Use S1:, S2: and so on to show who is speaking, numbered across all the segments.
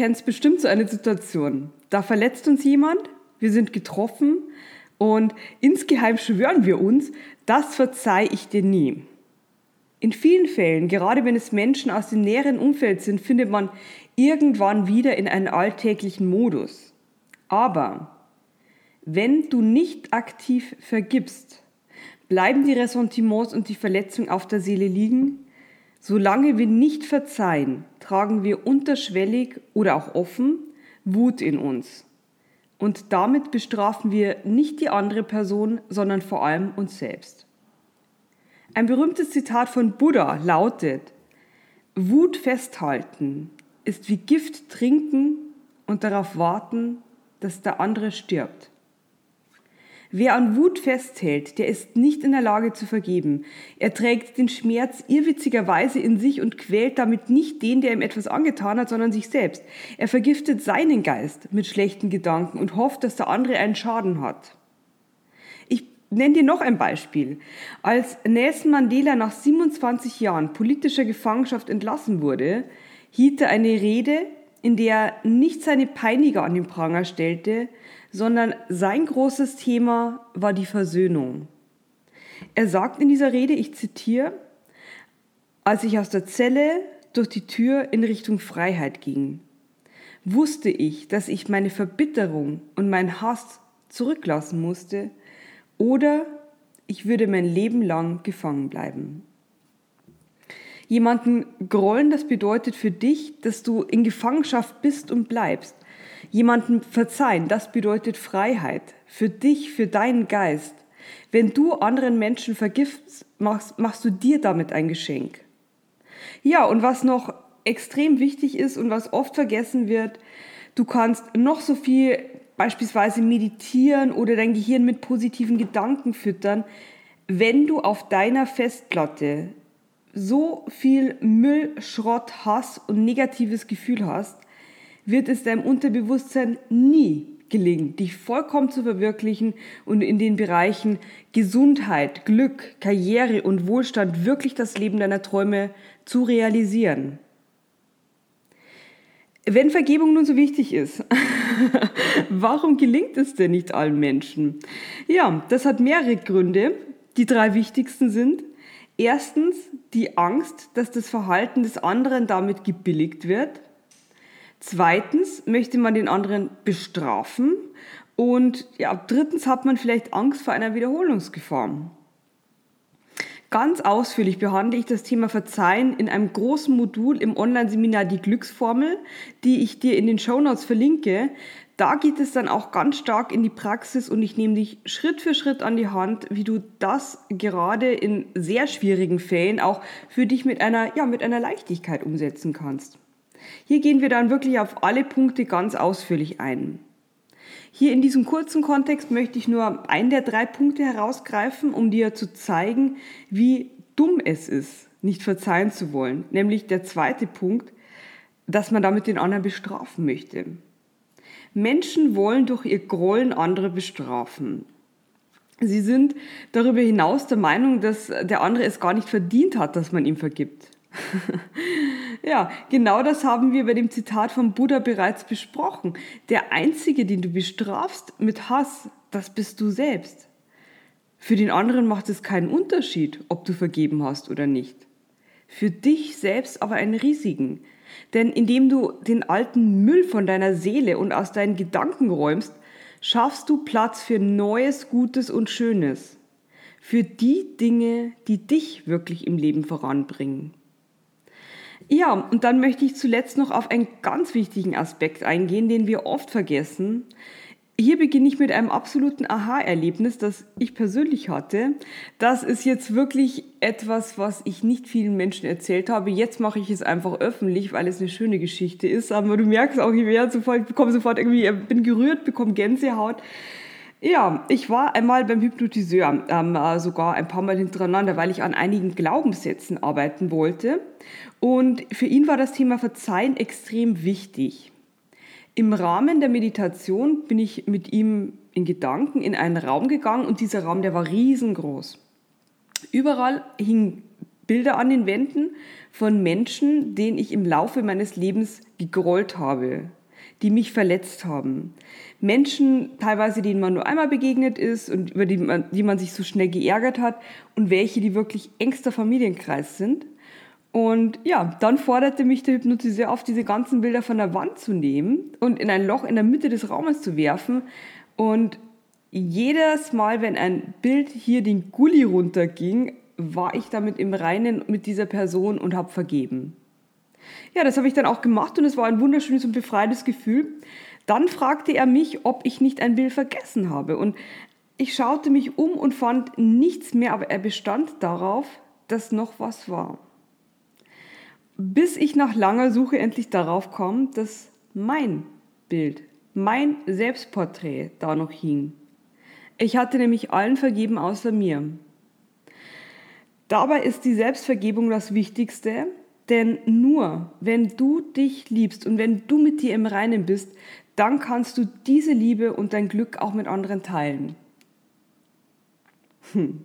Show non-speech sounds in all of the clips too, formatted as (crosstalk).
S1: Kennst bestimmt so eine Situation. Da verletzt uns jemand, wir sind getroffen und insgeheim schwören wir uns, das verzeih ich dir nie. In vielen Fällen, gerade wenn es Menschen aus dem näheren Umfeld sind, findet man irgendwann wieder in einen alltäglichen Modus. Aber wenn du nicht aktiv vergibst, bleiben die Ressentiments und die Verletzung auf der Seele liegen Solange wir nicht verzeihen, tragen wir unterschwellig oder auch offen Wut in uns. Und damit bestrafen wir nicht die andere Person, sondern vor allem uns selbst. Ein berühmtes Zitat von Buddha lautet, Wut festhalten ist wie Gift trinken und darauf warten, dass der andere stirbt. Wer an Wut festhält, der ist nicht in der Lage zu vergeben. Er trägt den Schmerz irrwitzigerweise in sich und quält damit nicht den, der ihm etwas angetan hat, sondern sich selbst. Er vergiftet seinen Geist mit schlechten Gedanken und hofft, dass der andere einen Schaden hat. Ich nenne dir noch ein Beispiel. Als Nelson Mandela nach 27 Jahren politischer Gefangenschaft entlassen wurde, hielt er eine Rede, in der er nicht seine Peiniger an den Pranger stellte, sondern sein großes Thema war die Versöhnung. Er sagt in dieser Rede, ich zitiere, als ich aus der Zelle durch die Tür in Richtung Freiheit ging, wusste ich, dass ich meine Verbitterung und meinen Hass zurücklassen musste oder ich würde mein Leben lang gefangen bleiben. Jemanden grollen, das bedeutet für dich, dass du in Gefangenschaft bist und bleibst. Jemanden verzeihen, das bedeutet Freiheit für dich, für deinen Geist. Wenn du anderen Menschen vergiftest, machst, machst du dir damit ein Geschenk. Ja, und was noch extrem wichtig ist und was oft vergessen wird, du kannst noch so viel beispielsweise meditieren oder dein Gehirn mit positiven Gedanken füttern, wenn du auf deiner Festplatte so viel Müll, Schrott, Hass und negatives Gefühl hast, wird es deinem Unterbewusstsein nie gelingen, dich vollkommen zu verwirklichen und in den Bereichen Gesundheit, Glück, Karriere und Wohlstand wirklich das Leben deiner Träume zu realisieren. Wenn Vergebung nun so wichtig ist, (laughs) warum gelingt es denn nicht allen Menschen? Ja, das hat mehrere Gründe. Die drei wichtigsten sind, erstens die Angst, dass das Verhalten des anderen damit gebilligt wird. Zweitens möchte man den anderen bestrafen. Und ja, drittens hat man vielleicht Angst vor einer Wiederholungsgefahr. Ganz ausführlich behandle ich das Thema Verzeihen in einem großen Modul im Online-Seminar Die Glücksformel, die ich dir in den Show Notes verlinke. Da geht es dann auch ganz stark in die Praxis und ich nehme dich Schritt für Schritt an die Hand, wie du das gerade in sehr schwierigen Fällen auch für dich mit einer, ja, mit einer Leichtigkeit umsetzen kannst. Hier gehen wir dann wirklich auf alle Punkte ganz ausführlich ein. Hier in diesem kurzen Kontext möchte ich nur einen der drei Punkte herausgreifen, um dir zu zeigen, wie dumm es ist, nicht verzeihen zu wollen. Nämlich der zweite Punkt, dass man damit den anderen bestrafen möchte. Menschen wollen durch ihr Grollen andere bestrafen. Sie sind darüber hinaus der Meinung, dass der andere es gar nicht verdient hat, dass man ihm vergibt. (laughs) ja, genau das haben wir bei dem Zitat vom Buddha bereits besprochen. Der Einzige, den du bestrafst mit Hass, das bist du selbst. Für den anderen macht es keinen Unterschied, ob du vergeben hast oder nicht. Für dich selbst aber einen riesigen. Denn indem du den alten Müll von deiner Seele und aus deinen Gedanken räumst, schaffst du Platz für Neues, Gutes und Schönes. Für die Dinge, die dich wirklich im Leben voranbringen. Ja, und dann möchte ich zuletzt noch auf einen ganz wichtigen Aspekt eingehen, den wir oft vergessen. Hier beginne ich mit einem absoluten Aha-Erlebnis, das ich persönlich hatte. Das ist jetzt wirklich etwas, was ich nicht vielen Menschen erzählt habe. Jetzt mache ich es einfach öffentlich, weil es eine schöne Geschichte ist. Aber du merkst auch, ich, werde sofort, bekomme sofort irgendwie, bin gerührt, bekomme Gänsehaut. Ja, ich war einmal beim Hypnotiseur, ähm, äh, sogar ein paar Mal hintereinander, weil ich an einigen Glaubenssätzen arbeiten wollte. Und für ihn war das Thema Verzeihen extrem wichtig. Im Rahmen der Meditation bin ich mit ihm in Gedanken in einen Raum gegangen und dieser Raum, der war riesengroß. Überall hingen Bilder an den Wänden von Menschen, denen ich im Laufe meines Lebens gegrollt habe, die mich verletzt haben. Menschen, teilweise denen man nur einmal begegnet ist und über die man, die man sich so schnell geärgert hat und welche, die wirklich engster Familienkreis sind. Und ja, dann forderte mich der Hypnotiseur auf, diese ganzen Bilder von der Wand zu nehmen und in ein Loch in der Mitte des Raumes zu werfen. Und jedes Mal, wenn ein Bild hier den Gully runterging, war ich damit im Reinen mit dieser Person und habe vergeben. Ja, das habe ich dann auch gemacht und es war ein wunderschönes und befreites Gefühl. Dann fragte er mich, ob ich nicht ein Bild vergessen habe. Und ich schaute mich um und fand nichts mehr, aber er bestand darauf, dass noch was war bis ich nach langer Suche endlich darauf kam, dass mein Bild, mein Selbstporträt da noch hing. Ich hatte nämlich allen vergeben außer mir. Dabei ist die Selbstvergebung das Wichtigste, denn nur wenn du dich liebst und wenn du mit dir im Reinen bist, dann kannst du diese Liebe und dein Glück auch mit anderen teilen. Hm.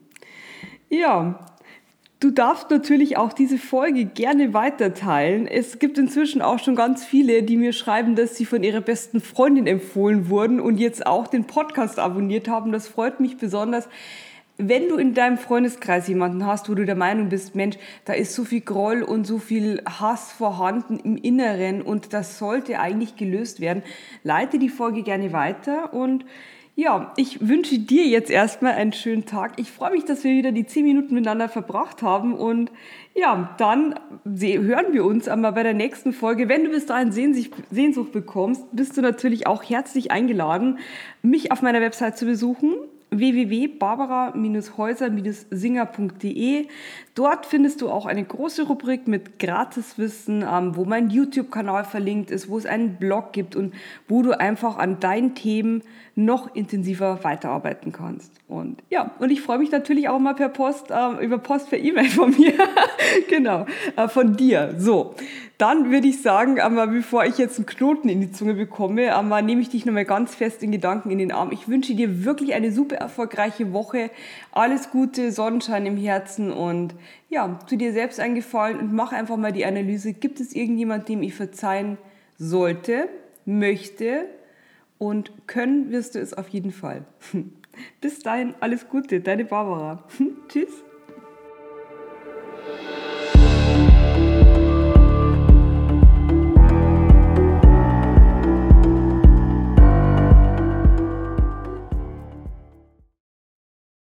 S1: Ja, Du darfst natürlich auch diese Folge gerne weiterteilen. Es gibt inzwischen auch schon ganz viele, die mir schreiben, dass sie von ihrer besten Freundin empfohlen wurden und jetzt auch den Podcast abonniert haben. Das freut mich besonders. Wenn du in deinem Freundeskreis jemanden hast, wo du der Meinung bist, Mensch, da ist so viel Groll und so viel Hass vorhanden im Inneren und das sollte eigentlich gelöst werden, leite die Folge gerne weiter und ja, ich wünsche dir jetzt erstmal einen schönen Tag. Ich freue mich, dass wir wieder die zehn Minuten miteinander verbracht haben. Und ja, dann hören wir uns einmal bei der nächsten Folge. Wenn du bis dahin Sehnsucht bekommst, bist du natürlich auch herzlich eingeladen, mich auf meiner Website zu besuchen www.barbara-häuser-singer.de. Dort findest du auch eine große Rubrik mit Gratiswissen, ähm, wo mein YouTube-Kanal verlinkt ist, wo es einen Blog gibt und wo du einfach an deinen Themen noch intensiver weiterarbeiten kannst. Und ja, und ich freue mich natürlich auch mal per Post, äh, über Post per E-Mail von mir. (laughs) genau, äh, von dir. So. Dann würde ich sagen, aber bevor ich jetzt einen Knoten in die Zunge bekomme, aber nehme ich dich nochmal ganz fest in Gedanken in den Arm. Ich wünsche dir wirklich eine super erfolgreiche Woche. Alles Gute, Sonnenschein im Herzen und ja, tu dir selbst einen Gefallen und mach einfach mal die Analyse. Gibt es irgendjemand, dem ich verzeihen sollte, möchte und können wirst du es auf jeden Fall. (laughs) Bis dahin, alles Gute, deine Barbara. (laughs) Tschüss.